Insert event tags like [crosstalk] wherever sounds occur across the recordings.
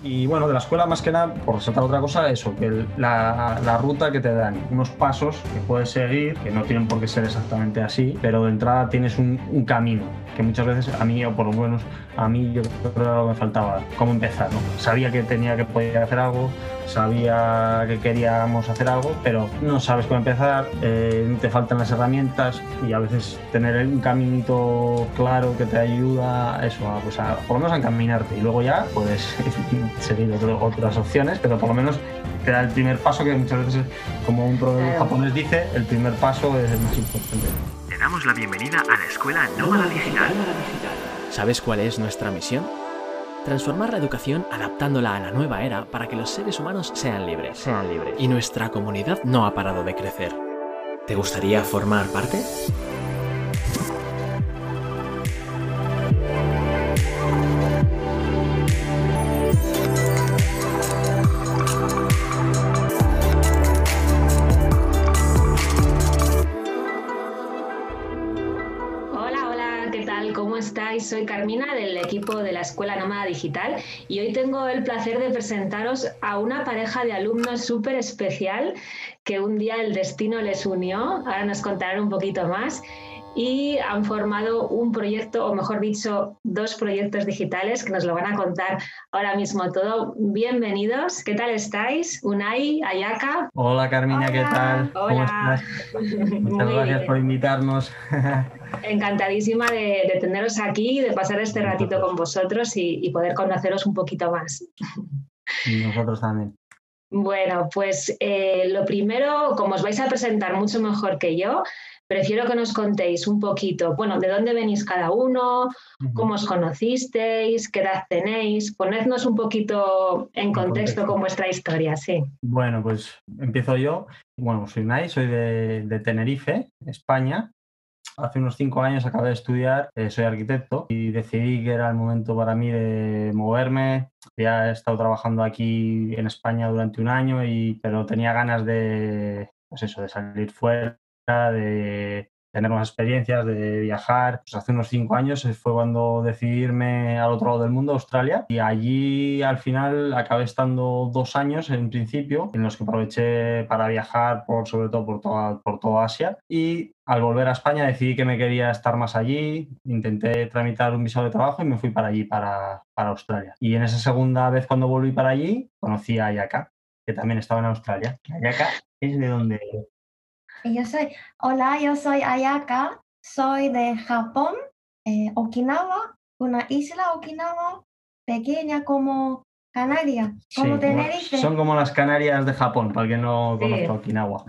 Y bueno, de la escuela más que nada, por resaltar otra cosa, eso, que la, la, ruta que te dan, unos pasos que puedes seguir, que no tienen por qué ser exactamente así, pero de entrada tienes un, camino, que muchas veces a mí, o por lo menos a mí, yo creo que me faltaba, cómo empezar, ¿no? Sabía que tenía que poder hacer algo, sabía que queríamos hacer algo, pero no sabes cómo empezar, eh, te faltan las herramientas y a veces tener un caminito claro que te ayuda eso, a, pues a, por lo menos a encaminarte y luego ya puedes [laughs] seguir otras opciones, pero por lo menos te da el primer paso que muchas veces, como un proveedor japonés dice, el primer paso es el más importante. Te damos la bienvenida a la Escuela Nómada Digital. ¿Sabes cuál es nuestra misión? Transformar la educación adaptándola a la nueva era para que los seres humanos sean libres. Sean libres. Y nuestra comunidad no ha parado de crecer. ¿Te gustaría formar parte? Soy Carmina del equipo de la Escuela Nómada Digital y hoy tengo el placer de presentaros a una pareja de alumnos súper especial que un día el destino les unió. Ahora nos contarán un poquito más y han formado un proyecto, o mejor dicho, dos proyectos digitales que nos lo van a contar ahora mismo todo. Bienvenidos, ¿qué tal estáis? Unai, Ayaka. Hola Carmina, ¿qué tal? ¿Cómo estás? [laughs] Muchas gracias por invitarnos. [laughs] Encantadísima de, teneros aquí, de pasar este ratito con vosotros y, poder conoceros un poquito más. Y nosotros también. Bueno, pues eh, lo primero, como os vais a presentar mucho mejor que yo, prefiero que nos contéis un poquito, bueno, de dónde venís cada uno, cómo os conocisteis, qué edad tenéis, ponednos un poquito en contexto, con vuestra historia, sí. Bueno, pues empiezo yo. Bueno, soy Nay, soy de, Tenerife, España. Hace unos cinco años acabé de estudiar, eh, soy arquitecto y decidí que era el momento para mí de moverme. Ya he estado trabajando aquí en España durante un año, y, pero tenía ganas de, pues eso, de salir fuera de tener más experiencias, de viajar. Pues hace unos cinco años fue cuando decidí irme al otro lado del mundo, Australia, y allí al final acabé estando dos años en principio, en los que aproveché para viajar por sobre todo por toda, por toda Asia. Y al volver a España decidí que me quería estar más allí, intenté tramitar un visado de trabajo y me fui para allí, para, para Australia. Y en esa segunda vez cuando volví para allí, conocí a Ayaka, que también estaba en Australia. Ayaka es de donde yo soy, hola, yo soy Ayaka, soy de Japón, eh, Okinawa, una isla Okinawa pequeña como Canarias, como Tenerife. Son como las Canarias de Japón, para el que no conozca Okinawa.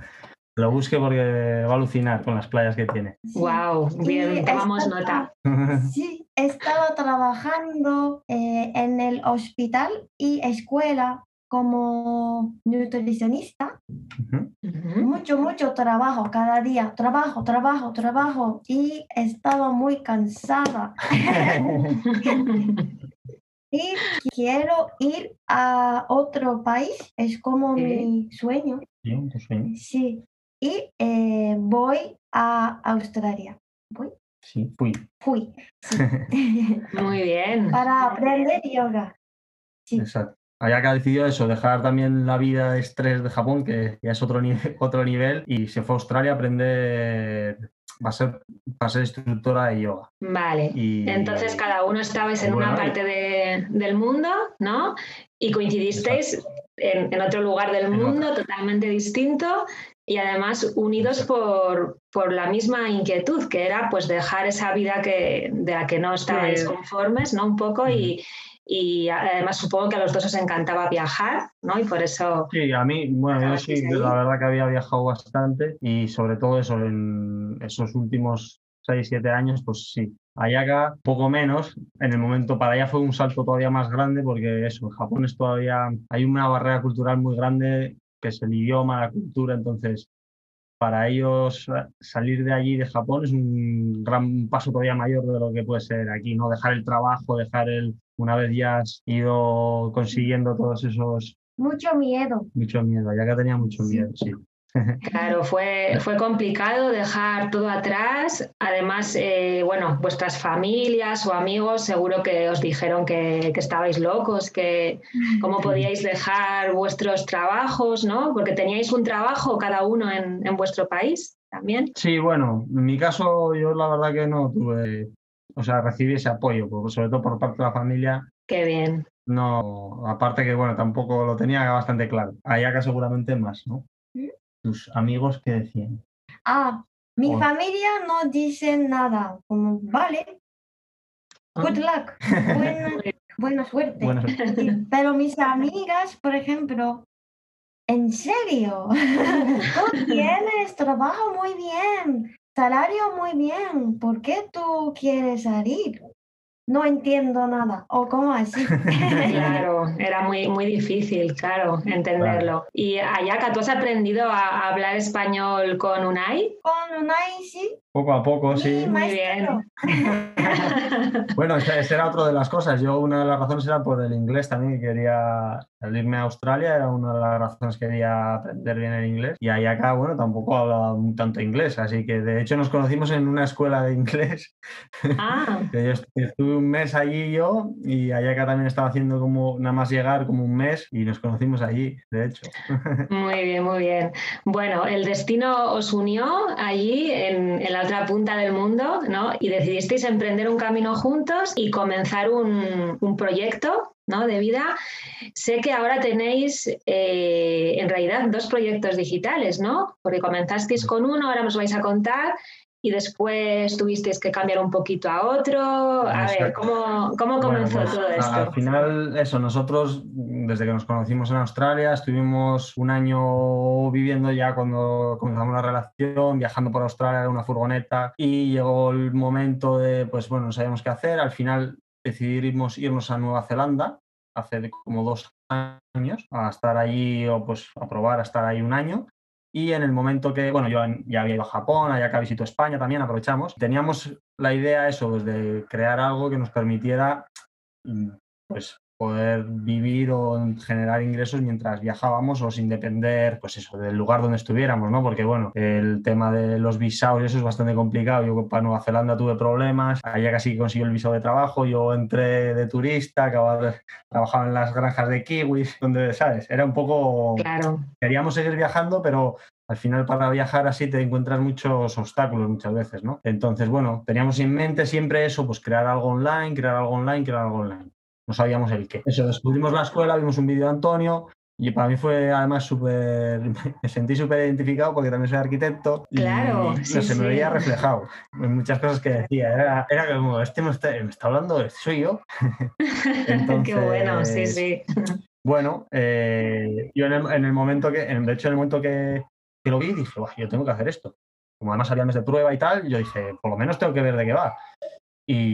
Lo busque porque va a alucinar con las playas que tiene. Wow, bien, tomamos nota. [laughs] Sí, he estado trabajando eh, en el hospital y escuela como nutricionista, mucho, mucho trabajo cada día, trabajo, trabajo, trabajo y estaba muy cansada. [laughs] [laughs] y quiero ir a otro país, es como mi sueño. Sí, y eh, voy a Australia. ¿Voy? Sí, fui. Fui. [laughs] Muy bien. Para aprender yoga. Sí. Exacto que ha decidido eso, dejar también la vida de estrés de Japón, que ya es otro, nivel, [laughs] otro nivel, y se fue a Australia a aprender, va a ser, va a ser instructora de yoga. Vale, entonces cada uno estabais en una parte del mundo, ¿no? Y coincidisteis en, otro lugar del mundo totalmente distinto y además unidos por, por, la misma inquietud, que era pues dejar esa vida que, de la que no estabais conformes, ¿no? Un poco y y además supongo que a los dos os encantaba viajar, ¿no? Y por eso... Sí, a mí, bueno, yo sí, la verdad que había viajado bastante y sobre todo eso, en esos últimos 6, 7 años, pues sí. Allá poco menos, en el momento para allá fue un salto todavía más grande porque eso, en Japón es todavía, hay una barrera cultural muy grande que es el idioma, la cultura, entonces para ellos salir de allí, de Japón, es un gran paso todavía mayor de lo que puede ser aquí, ¿no? Dejar el trabajo, dejar el, una vez ya has ido consiguiendo todos esos... Mucho miedo. Mucho miedo, ya que tenía mucho miedo, sí. [laughs] Claro, fue, fue complicado dejar todo atrás. Además, eh, bueno, vuestras familias o amigos seguro que os dijeron que, que, estabais locos, que cómo podíais dejar vuestros trabajos, ¿no? Porque teníais un trabajo cada uno en, en vuestro país también. Sí, bueno, en mi caso yo la verdad que no tuve, o sea, recibí ese apoyo, sobre todo por parte de la familia. Qué bien. No, aparte que, bueno, tampoco lo tenía bastante claro. acá seguramente más, ¿no? tus amigos qué decían? Ah, mi familia no dice nada, como, vale, good ah. luck, buena, [laughs] suerte. Pero mis amigas, por ejemplo, ¿en serio? [laughs] tú tienes trabajo muy bien, salario muy bien, ¿por qué tú quieres salir? no entiendo nada. ¿O cómo así? [laughs] claro, era muy, muy difícil, claro, entenderlo. Y Ayaka, ¿tú has aprendido a hablar español con Unai? Con Unai, sí. Poco a poco, sí. Muy bien. [laughs] bueno, esa era otra de las cosas. Yo una de las razones era por el inglés también, que quería al irme a Australia, era una de las razones que quería aprender bien el inglés. Y ahí acá, bueno, tampoco hablaba tanto inglés, así que de hecho nos conocimos en una escuela de inglés. Ah. [laughs] yo estuve un mes allí yo y allá acá también estaba haciendo como nada más llegar como un mes y nos conocimos allí, de hecho. [laughs] muy bien, muy bien. Bueno, el destino os unió allí en, en la otra punta del mundo, ¿no? Y decidisteis emprender un camino juntos y comenzar un, un proyecto ¿no? de vida. Sé que ahora tenéis eh, en realidad dos proyectos digitales, ¿no? Porque comenzasteis con uno, ahora nos vais a contar, y después tuvisteis que cambiar un poquito a otro. A ver, ¿cómo, cómo comenzó pues, todo esto? Al final, eso, nosotros desde que nos conocimos en Australia, estuvimos un año viviendo ya cuando comenzamos la relación, viajando por Australia en una furgoneta y llegó el momento de, pues bueno, no sabíamos qué hacer. Al final decidimos irnos a Nueva Zelanda hace como dos años a estar ahí o pues a probar a estar ahí un año y en el momento que, bueno, yo ya había ido a Japón, allá que visito España también, aprovechamos. Teníamos la idea eso, pues, de crear algo que nos permitiera mm, pues poder vivir o generar ingresos mientras viajábamos o sin depender, pues eso, del lugar donde estuviéramos, ¿no? Porque, bueno, el tema de los visados y eso es bastante complicado. Yo para Nueva Zelanda tuve problemas, allá casi consiguió el visado de trabajo, yo entré de turista, acababa trabajaba en las granjas de kiwis, donde, ¿sabes? Era un poco... Claro. Queríamos seguir viajando, pero al final para viajar así te encuentras muchos obstáculos muchas veces, ¿no? Entonces, bueno, teníamos en mente siempre eso, pues crear algo online, crear algo online, crear algo online no sabíamos el qué. Eso, descubrimos la escuela, vimos un vídeo de Antonio y para mí fue además súper, [laughs] me sentí súper identificado porque también soy arquitecto y claro, se me veía reflejado en muchas cosas que decía. Era, era como, este me está, me está hablando, este soy yo. [laughs] Qué bueno, sí, sí. Bueno, eh, yo en el, momento que, de hecho en el momento que, que lo vi, dije, yo tengo que hacer esto. Como además había mes de prueba y tal, yo dije, por lo menos tengo que ver de qué va. Y,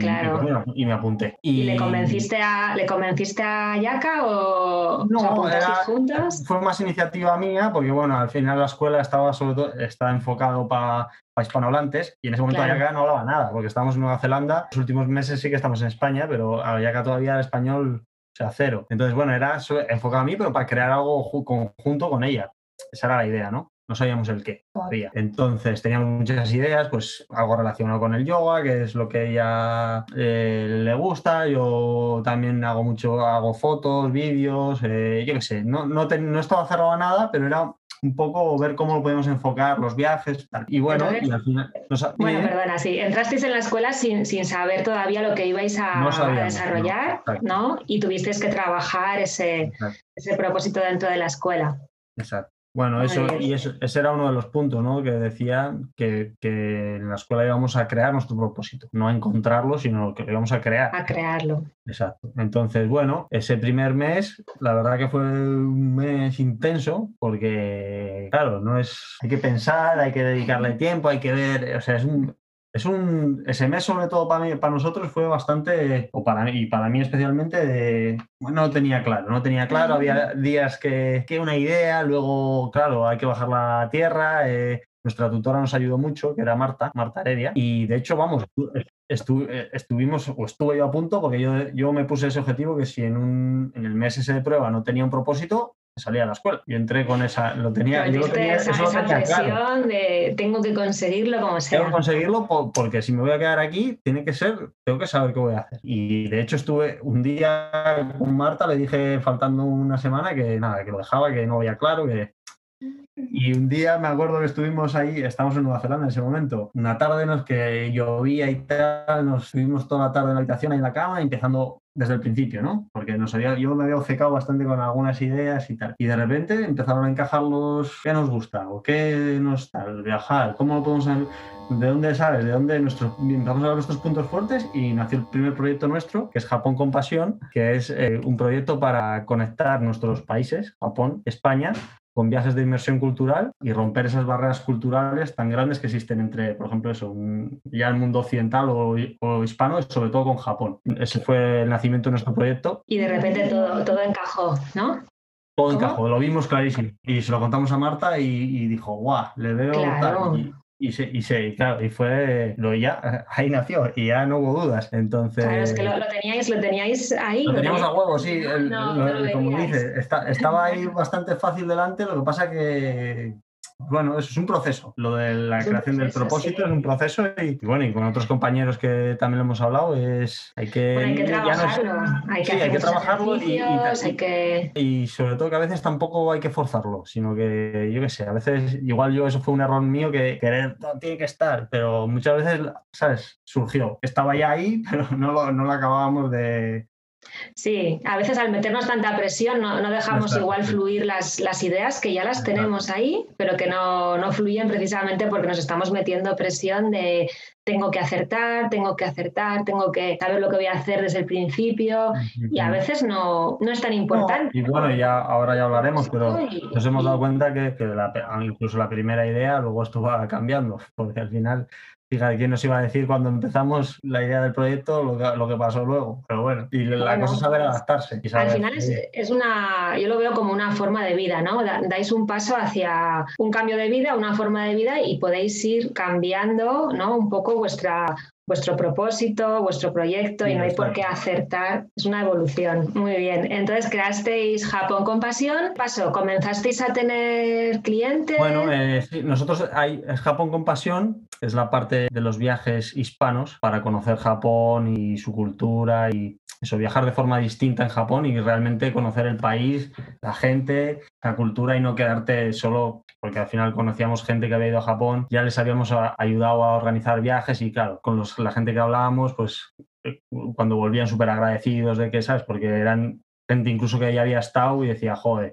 y, me apunté. Y... le convenciste a, ¿le convenciste a Yaka o no, era, juntos? Fue más iniciativa mía, porque bueno, al final la escuela estaba sobre todo, estaba enfocado para hispanohablantes y en ese momento Ayaka no hablaba nada, porque estábamos en Nueva Zelanda. Los últimos meses sí que estamos en España, pero Ayaka todavía era español, o sea, cero. Entonces, bueno, era enfocado a mí, pero para crear algo conjunto con ella. Esa era la idea, ¿no? No sabíamos el qué todavía. Entonces teníamos muchas ideas, pues algo relacionado con el yoga, que es lo que ella eh, le gusta. Yo también hago mucho, hago fotos, vídeos, eh, yo qué sé, no, no, no estaba cerrado a nada, pero era un poco ver cómo lo podemos enfocar, los viajes. Y bueno, y al final. bueno, perdona, sí, entrasteis en la escuela sin, sin saber todavía lo que ibais a, desarrollar, no, Y tuvisteis que trabajar ese, ese propósito dentro de la escuela. Exacto. Bueno, eso, y ese era uno de los puntos, ¿no? Que decía que, en la escuela íbamos a crear nuestro propósito, no a encontrarlo, sino que lo íbamos a crear. A crearlo. Exacto. Entonces, bueno, ese primer mes, la verdad que fue un mes intenso, porque, claro, no es. Hay que pensar, hay que dedicarle tiempo, hay que ver. O sea, es un, es un, ese mes sobre todo para, mí, para nosotros fue bastante, o para mí, y para mí especialmente, de, no tenía claro, no tenía claro, había días que, que una idea, luego, claro, hay que bajar la tierra, eh, nuestra tutora nos ayudó mucho, que era Marta, Marta Heredia, y de hecho, vamos, estuvimos, o estuve yo a punto, porque yo, yo me puse ese objetivo que si en, un, en el mes ese de prueba no tenía un propósito, salía a la escuela. Yo entré con esa, lo tenía, yo lo tenía, esa, esa presión de tengo que conseguirlo como sea. Tengo que conseguirlo porque si me voy a quedar aquí, tiene que ser, tengo que saber qué voy a hacer. Y de hecho estuve un día con Marta, le dije faltando una semana que nada, que lo dejaba, que no había claro, que y un día me acuerdo que estuvimos ahí, estábamos en Nueva Zelanda en ese momento, una tarde nos que llovía y tal, nos estuvimos toda la tarde en la habitación ahí en la cama, empezando desde el principio, ¿no? Porque nos había, yo me había obcecado bastante con algunas ideas y tal. Y de repente empezaron a encajar los qué nos gusta o qué nos tal, viajar, cómo lo podemos de dónde sabes, de dónde nuestros, empezamos a ver nuestros puntos fuertes y nació el primer proyecto nuestro, que es Japón con Pasión, que es eh, un proyecto para conectar nuestros países, Japón, España, con viajes de inmersión cultural y romper esas barreras culturales tan grandes que existen entre, por ejemplo, eso, ya el mundo occidental o, hispano, sobre todo con Japón. Ese fue el nacimiento de nuestro proyecto. Y de repente todo, todo encajó, ¿no? Todo encajó, lo vimos clarísimo. Y se lo contamos a Marta y, dijo, guau, le veo tal. Y se, y se, claro, y fue, lo ya, [laughs] ahí nació, y ya no hubo dudas. Entonces. Claro, es que lo, teníais, lo teníais ahí. Lo teníamos a huevo, sí. como dice, estaba ahí [laughs] bastante fácil delante, lo que pasa que bueno, eso es un proceso. Lo de la creación del propósito es un proceso y, bueno, y con otros compañeros que también lo hemos hablado, es hay que, hay que trabajarlo, hay que, hay que trabajarlo y, y, sobre todo que a veces tampoco hay que forzarlo, sino que yo qué sé, a veces igual yo eso fue un error mío que querer no, tiene que estar, pero muchas veces, ¿sabes? Surgió. Estaba ya ahí, [laughs] pero no lo, no lo acabábamos de, Sí, a veces al meternos tanta presión no, dejamos igual fluir las, las, ideas que ya las tenemos ahí, pero que no, no, fluyen precisamente porque nos estamos metiendo presión de tengo que acertar, tengo que acertar, tengo que saber lo que voy a hacer desde el principio y a veces no, no es tan importante. y bueno, ya ahora ya hablaremos, pero nos hemos dado cuenta que, que incluso la primera idea luego estuvo [laughs] cambiando, porque al final Fíjate, ¿quién nos iba a decir cuando empezamos la idea del proyecto lo que, lo que pasó luego? Pero bueno, y la cosa es saber adaptarse. al final es, es, una, yo lo veo como una forma de vida, ¿no? dais un paso hacia un cambio de vida, una forma de vida y podéis ir cambiando, ¿no? Un poco vuestra, vuestro propósito, vuestro proyecto y no hay por qué acertar. Es una evolución. Muy bien. Entonces creasteis Japón con pasión. Pasó, comenzasteis a tener clientes. Bueno, eh, sí, nosotros hay Japón con pasión es la parte de los viajes hispanos para conocer Japón y su cultura y eso, viajar de forma distinta en Japón y realmente conocer el país, la gente, la cultura y no quedarte solo, porque al final conocíamos gente que había ido a Japón, ya les habíamos ayudado a organizar viajes y claro, con los, la gente que hablábamos, pues eh, cuando volvían súper agradecidos de que, ¿sabes? Porque eran gente incluso que ya había estado y decía, joder,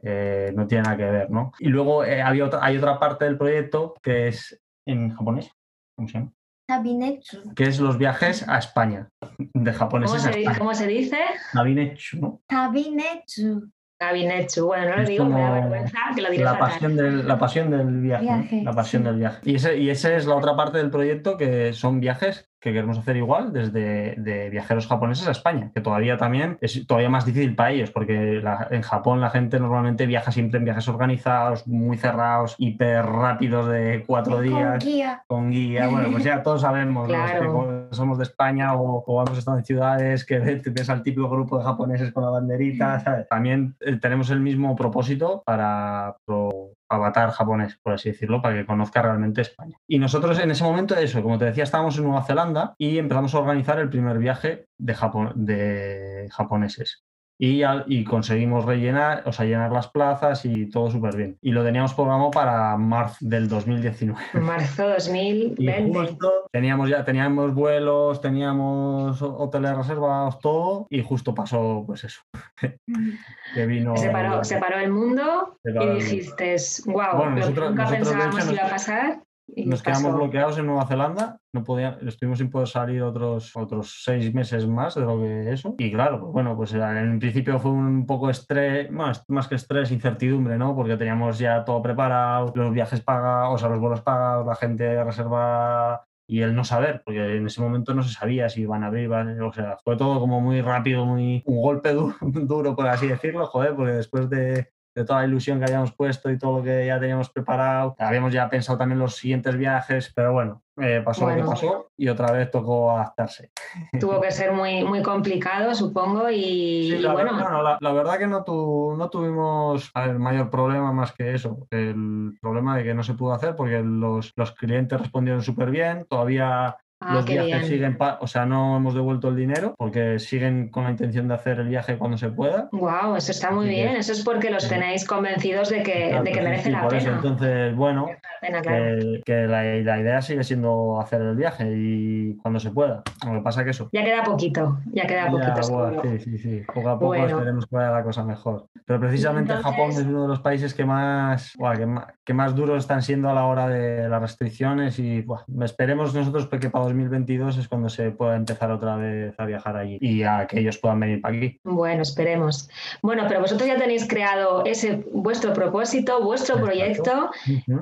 no tiene nada que ver, ¿no? Y luego eh, había otra, hay otra parte del proyecto que es en japonés, ¿cómo se llama? Tabinetsu. Que es los viajes a España, de japoneses ¿Cómo se, a España. ¿Cómo se dice? Tabinetsu, ¿no? Tabinetsu. Tabinetsu. Bueno, no lo digo, me da vergüenza que lo diré la pasión del, La pasión del viaje. viaje la pasión sí. del viaje. Y ese, y ese es la otra parte del proyecto, que son viajes que queremos hacer igual desde de viajeros japoneses a España, que todavía también es todavía más difícil para ellos, porque la, en Japón la gente normalmente viaja siempre en viajes organizados, muy cerrados, hiper rápidos de cuatro Con días. guía. Con guía, bueno, pues ya todos sabemos Claro. los que somos de España o, o hemos estado en ciudades que ves, ves al típico grupo de japoneses con la banderita, ¿sabes? También eh, tenemos el mismo propósito para pro- avatar japonés, por así decirlo, para que conozca realmente España. Y nosotros en ese momento, eso, como te decía, estábamos en Nueva Zelanda y empezamos a organizar el primer viaje de, Japón, de japoneses. Y, al- y conseguimos rellenar, o sea, llenar las plazas y todo súper bien. Y lo teníamos programado para marzo del 2019. Marzo [laughs] Y 2020. justo teníamos ya teníamos vuelos, teníamos hoteles reservados, todo, y justo pasó, pues eso, [laughs] que vino. Se paró, se paró el mundo y dijiste, wow, Bueno, lo que nosotros- nunca pensábamos que iba a pasar. Nos pasó. quedamos bloqueados en Nueva Zelanda, no podía, estuvimos sin poder salir otros, otros seis meses más de lo que eso. Y claro, pues bueno, pues en principio fue un poco estrés, más, más que estrés, incertidumbre, ¿no? Porque teníamos ya todo preparado, los viajes pagados, o sea, los vuelos pagados, la gente reserva y el no saber, porque en ese momento no se sabía si iban a abrir, iban- o sea, fue todo como muy rápido, muy un golpe du- [laughs] duro, por así decirlo, joder, porque después de de toda la ilusión que habíamos puesto y todo lo que ya teníamos preparado. Habíamos ya pensado también los siguientes viajes, pero bueno, eh, pasó lo que pasó y otra vez tocó adaptarse. Tuvo que ser muy, muy complicado, supongo, y, la bueno. Verdad, la, verdad que no, no tuvimos el mayor problema más que eso, el problema de que no se pudo hacer porque los, los clientes respondieron súper bien, todavía Ah, los viajes siguen, o sea, no hemos devuelto el dinero porque siguen con la intención de hacer el viaje cuando se pueda. Wow, eso está muy bien. Eso es porque los tenéis convencidos de que, de que merece la pena. entonces, bueno, que, la, idea sigue siendo hacer el viaje y cuando se pueda. Lo que pasa que eso. Ya queda poquito, ya queda poquito. sí, sí, sí. Poco a poco esperemos que vaya la cosa mejor. Pero precisamente Japón es uno de los países que más, que más, que más duros están siendo a la hora de las restricciones y esperemos nosotros que para 2022 es cuando se pueda empezar otra vez a viajar allí y a que ellos puedan venir para aquí. Bueno, esperemos. Bueno, pero vosotros ya tenéis creado ese vuestro propósito, vuestro proyecto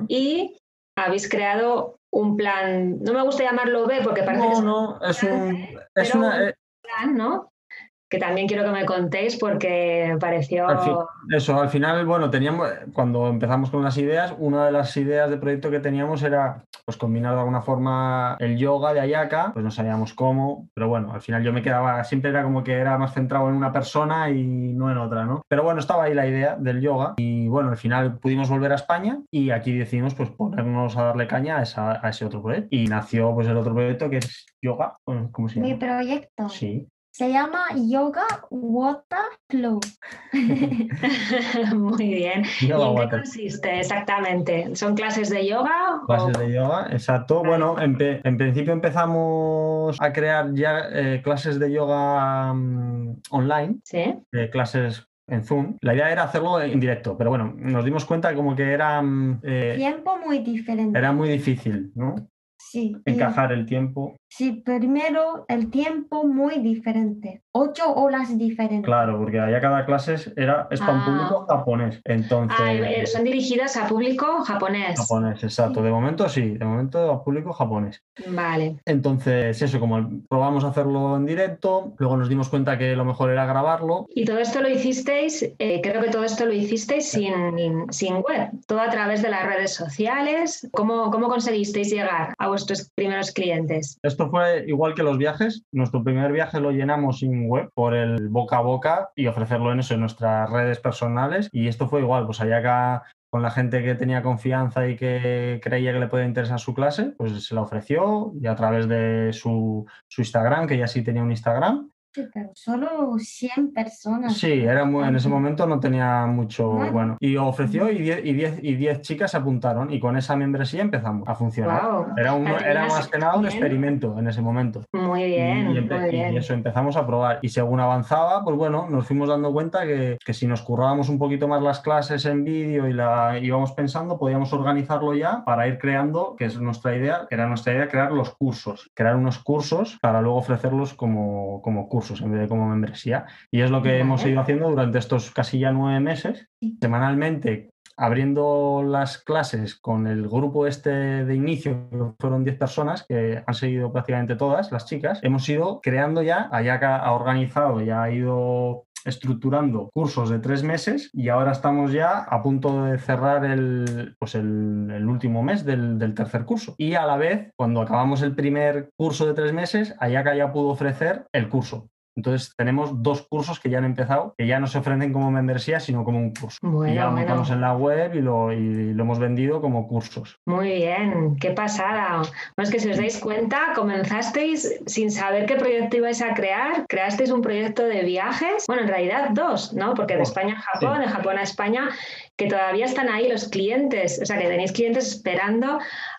y habéis creado un plan, no me gusta llamarlo B porque parece no, no, es un, es una, eh, plan, ¿no? Que también quiero que me contéis porque pareció... eso, al final, bueno, teníamos, cuando empezamos con las ideas, una de las ideas de proyecto que teníamos era pues combinar de alguna forma el yoga de Ayaka, pues no sabíamos cómo, pero bueno, al final yo me quedaba, siempre era como que era más centrado en una persona y no en otra, ¿no? Pero bueno, estaba ahí la idea del yoga y bueno, al final pudimos volver a España y aquí decidimos pues ponernos a darle caña a, esa, a ese otro proyecto y nació pues el otro proyecto que es yoga, ¿cómo se llama? Mi proyecto. Sí. Se llama Yoga Water Flow. [laughs] Muy bien. ¿Y en qué consiste exactamente? ¿Son clases de yoga? Clases de yoga, exacto. Bueno, en, principio empezamos a crear ya eh, clases de yoga mm, online. Sí. Eh, clases en Zoom. La idea era hacerlo en directo, pero bueno, nos dimos cuenta como que era... Mm, eh, Tiempo muy diferente. Era muy difícil, ¿no? Sí. Encajar el tiempo. Sí, primero el tiempo muy diferente, ocho horas diferentes. Claro, porque allá cada clase era, es para un público ah. japonés. Entonces, ah, son dirigidas a público japonés. Japonés, exacto. De momento sí, de momento a público japonés. Vale. Entonces, eso, como probamos a hacerlo en directo, luego nos dimos cuenta que lo mejor era grabarlo. Y todo esto lo hicisteis, eh, creo que todo esto lo hicisteis sin, sin web, todo a través de las redes sociales. ¿Cómo, cómo conseguisteis llegar a vuestros primeros clientes? Esto fue igual que los viajes. Nuestro primer viaje lo llenamos sin web por el boca a boca y ofrecerlo en eso, en nuestras redes personales. Y esto fue igual, pues allá acá con la gente que tenía confianza y que creía que le podía interesar su clase, pues se la ofreció y a través de su, su Instagram, que ya sí tenía un Instagram, Sí, pero solo 100 personas. Sí, era muy, en ese momento no tenía mucho. Bueno, y ofreció y 10 y diez, y diez chicas se apuntaron y con esa membresía empezamos a funcionar. Era, un, era más que nada un experimento en ese momento. Muy bien, y, muy bien. y, eso empezamos a probar. Y según avanzaba, pues bueno, nos fuimos dando cuenta que, que si nos currábamos un poquito más las clases en vídeo y la íbamos pensando, podíamos organizarlo ya para ir creando, que es nuestra idea, era nuestra idea, crear los cursos. Crear unos cursos para luego ofrecerlos como, como cursos en vez de como membresía. Y es lo que hemos ido haciendo durante estos casi ya nueve meses, semanalmente abriendo las clases con el grupo este de inicio, que fueron 10 personas que han seguido prácticamente todas, las chicas, hemos ido creando ya, Ayaka ha organizado, ya ha ido estructurando cursos de tres meses y ahora estamos ya a punto de cerrar el, pues el, último mes del, del, tercer curso. Y a la vez, cuando acabamos el primer curso de tres meses, Ayaka ya pudo ofrecer el curso. Entonces tenemos dos cursos que ya han empezado, que ya no se ofrecen como membresía, sino como un curso. Bueno, y ya lo montamos en la web y lo, y lo, hemos vendido como cursos. Muy bien, qué pasada. Bueno, es que si os dais cuenta, comenzasteis sin saber qué proyecto ibais a crear, creasteis un proyecto de viajes, bueno, en realidad dos, ¿no? Porque de España a Japón, de Japón a España, que todavía están ahí los clientes, o sea, que tenéis clientes esperando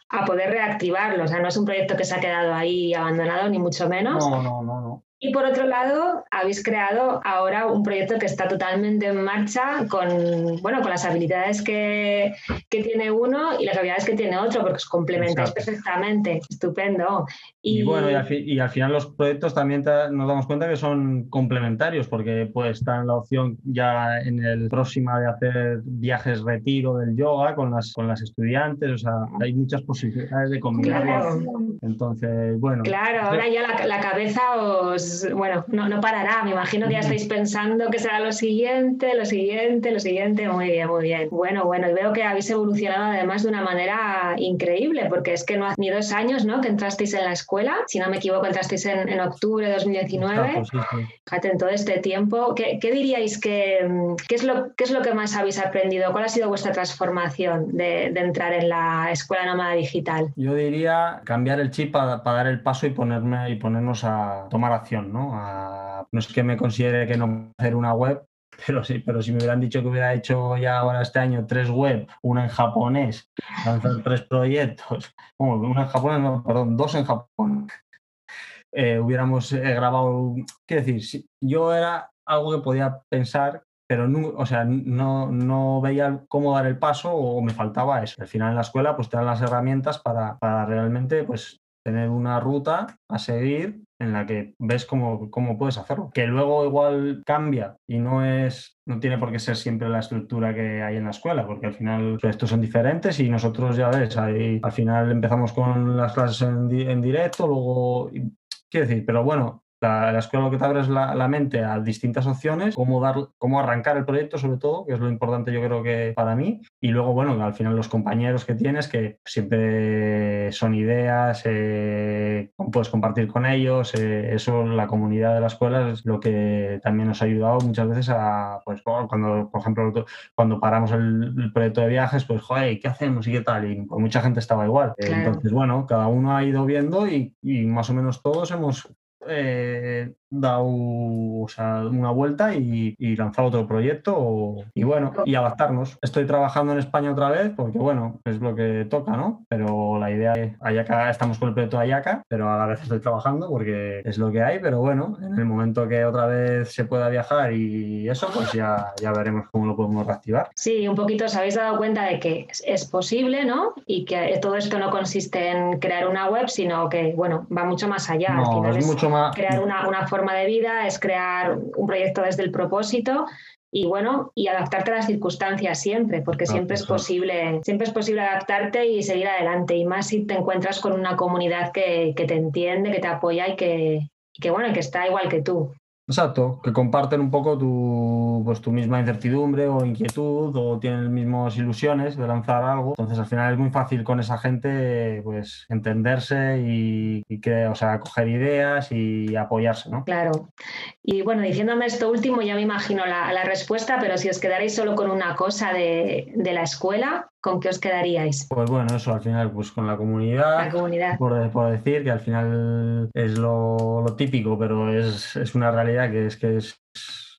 a poder reactivarlo. O sea, no es un proyecto que se ha quedado ahí abandonado, ni mucho menos. No, no, no, no. Y por otro lado, habéis creado ahora un proyecto que está totalmente en marcha con, bueno, con las habilidades que, que tiene uno y las habilidades que tiene otro, porque os complementáis perfectamente. Estupendo. Y, bueno, y al, final los proyectos también nos damos cuenta que son complementarios, porque pues está en la opción ya en el próximo de hacer viajes retiro del yoga con las, con las estudiantes, o sea, hay muchas posibilidades de combinarlo. Entonces, bueno. Claro, ahora ya la, cabeza os, bueno, no, no, parará. Me imagino que ya estáis pensando que será lo siguiente, lo siguiente, lo siguiente. Muy bien, muy bien. Bueno, bueno, y veo que habéis evolucionado además de una manera increíble, porque es que no hace ni dos años, ¿no? Que entrasteis en la escuela. Si no me equivoco, entrasteis en, en octubre de 2019. Fíjate, en todo este tiempo, ¿qué, qué diríais que, qué es lo, qué es lo que más habéis aprendido? ¿Cuál ha sido vuestra transformación de, de entrar en la escuela nómada digital? Yo diría cambiar el chip para, dar el paso y ponerme y ponernos a tomar acción, ¿no? no es que me considere que no hacer una web, pero sí, pero si me hubieran dicho que hubiera hecho ya ahora este año tres web, una en japonés, lanzar tres proyectos, [laughs] una en japonés, no, perdón, dos en Japón, eh, hubiéramos eh, grabado, qué decir, yo era algo que podía pensar pero no, o sea, no, no, veía cómo dar el paso o me faltaba eso. Al final en la escuela pues te dan las herramientas para, para realmente pues tener una ruta a seguir en la que ves cómo, cómo, puedes hacerlo. Que luego igual cambia y no es, no tiene por qué ser siempre la estructura que hay en la escuela, porque al final estos son diferentes y nosotros ya ves, ahí, al final empezamos con las clases en, en directo, luego, quiero decir, pero bueno, la, escuela lo que te abre es la, mente a distintas opciones, cómo, dar, cómo arrancar el proyecto sobre todo, que es lo importante yo creo que para mí. Y luego, bueno, al final los compañeros que tienes, que siempre son ideas, eh, puedes compartir con ellos. Eh, eso, la comunidad de la escuela es lo que también nos ha ayudado muchas veces a, pues cuando, por ejemplo, cuando paramos el, proyecto de viajes, pues, joder, ¿qué hacemos y qué tal? Y pues, mucha gente estaba igual. Entonces, bueno, cada uno ha ido viendo y, y más o menos todos hemos eh, dado una vuelta y, y, lanzar otro proyecto y bueno, y adaptarnos. Estoy trabajando en España otra vez porque bueno, es lo que toca, ¿no? Pero la idea es, Ayaca, estamos con el proyecto Ayaca, pero a la vez estoy trabajando porque es lo que hay, pero bueno, en el momento que otra vez se pueda viajar y eso, pues ya, ya veremos cómo lo podemos reactivar. Sí, un poquito os habéis dado cuenta de que es posible, ¿no? Y que todo esto no consiste en crear una web, sino que, bueno, va mucho más allá. No, es, mucho Crear una, una forma de vida, es crear un proyecto desde el propósito y bueno, y adaptarte a las circunstancias siempre, porque siempre es posible, siempre es posible adaptarte y seguir adelante, y más si te encuentras con una comunidad que, te entiende, que te apoya y que, y que bueno, que está igual que tú. Exacto, que comparten un poco tu, pues, tu misma incertidumbre o inquietud o tienen mismas ilusiones de lanzar algo. Entonces al final es muy fácil con esa gente pues entenderse y, que, o sea, coger ideas y apoyarse, ¿no? Claro. Y bueno, diciéndome esto último ya me imagino la, la respuesta, pero si os quedaréis solo con una cosa de, de la escuela, ¿con qué os quedaríais? Pues bueno, eso al final, pues con la comunidad. La comunidad. Por, decir que al final es lo, lo típico, pero es, es, una realidad que es que es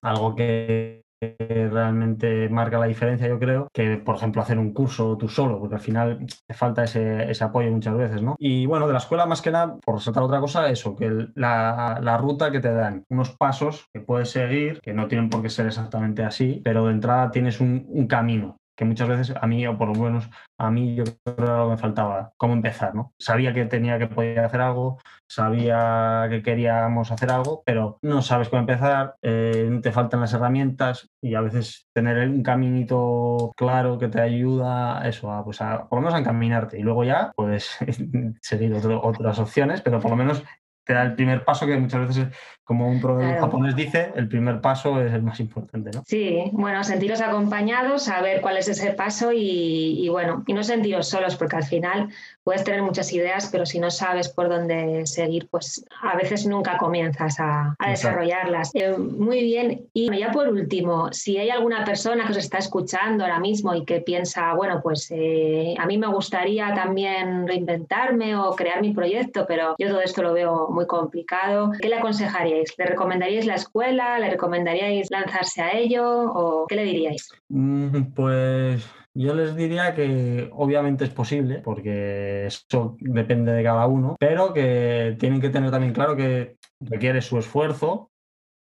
algo que realmente marca la diferencia, yo creo, que por ejemplo hacer un curso tú solo, porque al final te falta ese, ese apoyo muchas veces, ¿no? Y bueno, de la escuela más que nada, por resaltar otra cosa, eso, que la, la, ruta que te dan, unos pasos que puedes seguir, que no tienen por qué ser exactamente así, pero de entrada tienes un, un camino que muchas veces a mí, o por lo menos a mí, yo creo que lo que me faltaba, cómo empezar, ¿no? Sabía que tenía que poder hacer algo, sabía que queríamos hacer algo, pero no sabes cómo empezar, eh, te faltan las herramientas y a veces tener un caminito claro que te ayuda eso, a, pues por lo menos a encaminarte y luego ya puedes [laughs] seguir otras opciones, pero por lo menos te da el primer paso que muchas veces como un proveedor japonés dice, el primer paso es el más importante, ¿no? Sí, bueno, sentiros acompañados, saber cuál es ese paso y, bueno, y no sentiros solos, porque al final puedes tener muchas ideas, pero si no sabes por dónde seguir, pues a veces nunca comienzas a, desarrollarlas. Eh, muy bien, y ya por último, si hay alguna persona que os está escuchando ahora mismo y que piensa, bueno, pues eh, a mí me gustaría también reinventarme o crear mi proyecto, pero yo todo esto lo veo muy complicado, ¿qué le aconsejaría? ¿Le recomendaríais la escuela? ¿Le recomendaríais lanzarse a ello? ¿O qué le diríais? Mm, pues yo les diría que obviamente es posible, porque eso depende de cada uno, pero que tienen que tener también claro que requiere su esfuerzo.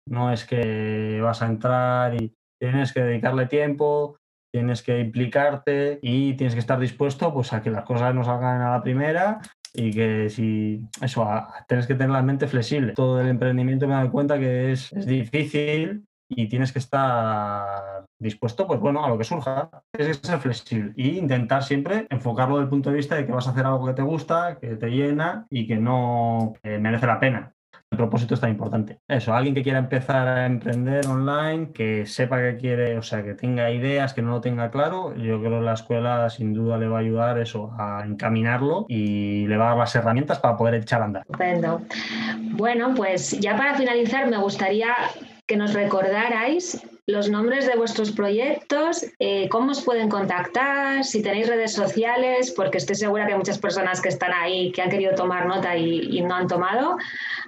No es que vas a entrar y tienes que dedicarle tiempo, tienes que implicarte y tienes que estar dispuesto pues, a que las cosas no salgan a la primera y que si eso, tienes que tener la mente flexible. Todo el emprendimiento me he dado cuenta que es, es difícil y tienes que estar dispuesto, pues bueno, a lo que surja. Tienes que ser flexible e intentar siempre enfocarlo desde el punto de vista de que vas a hacer algo que te gusta, que te llena y que no merece la pena propósito es tan importante. Eso, alguien que quiera empezar a emprender online, que sepa que quiere, o sea, que tenga ideas, que no lo tenga claro, yo creo que la escuela sin duda le va a ayudar eso, a encaminarlo y le va a dar las herramientas para poder echar a andar. Bueno, pues ya para finalizar me gustaría que nos recordarais los nombres de vuestros proyectos, eh, cómo os pueden contactar, si tenéis redes sociales, porque estoy segura que hay muchas personas que están ahí que han querido tomar nota y, no han tomado,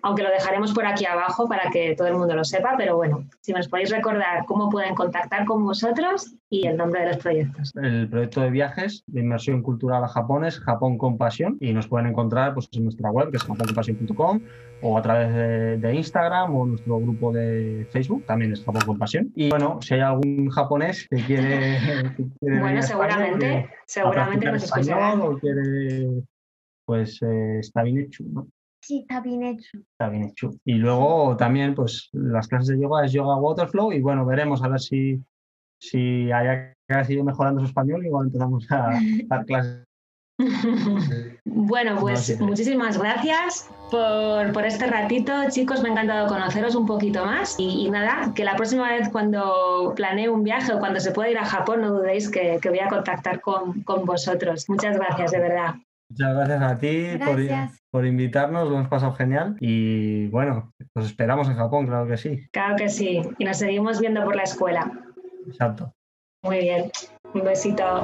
aunque lo dejaremos por aquí abajo para que todo el mundo lo sepa, pero bueno, si nos podéis recordar cómo pueden contactar con vosotros y el nombre de los proyectos. El proyecto de viajes de inmersión cultural a Japón es Japón con Pasión y nos pueden encontrar pues, en nuestra web que es japoncompasión.com o a través de, Instagram o nuestro grupo de Facebook, también es Japón con Pasión. Y bueno, si hay algún japonés que quiere... bueno, seguramente, seguramente nos escucharán. O quiere, pues eh, está bien hecho, ¿no? Sí, está bien hecho. Está bien hecho. Y luego también, pues las clases de yoga es yoga waterflow y bueno, veremos a ver si, si haya sido mejorando su español y igual empezamos a [laughs] dar clases [laughs] bueno, pues muchísimas gracias por, este ratito, chicos. Me ha encantado conoceros un poquito más. Y, nada, que la próxima vez cuando planee un viaje o cuando se pueda ir a Japón, no dudéis que, voy a contactar con, vosotros. Muchas gracias, de verdad. Muchas gracias a ti por, invitarnos, lo hemos pasado genial. Y bueno, nos esperamos en Japón, claro que sí. Claro que sí. Y nos seguimos viendo por la escuela. Exacto. Muy bien. Un besito.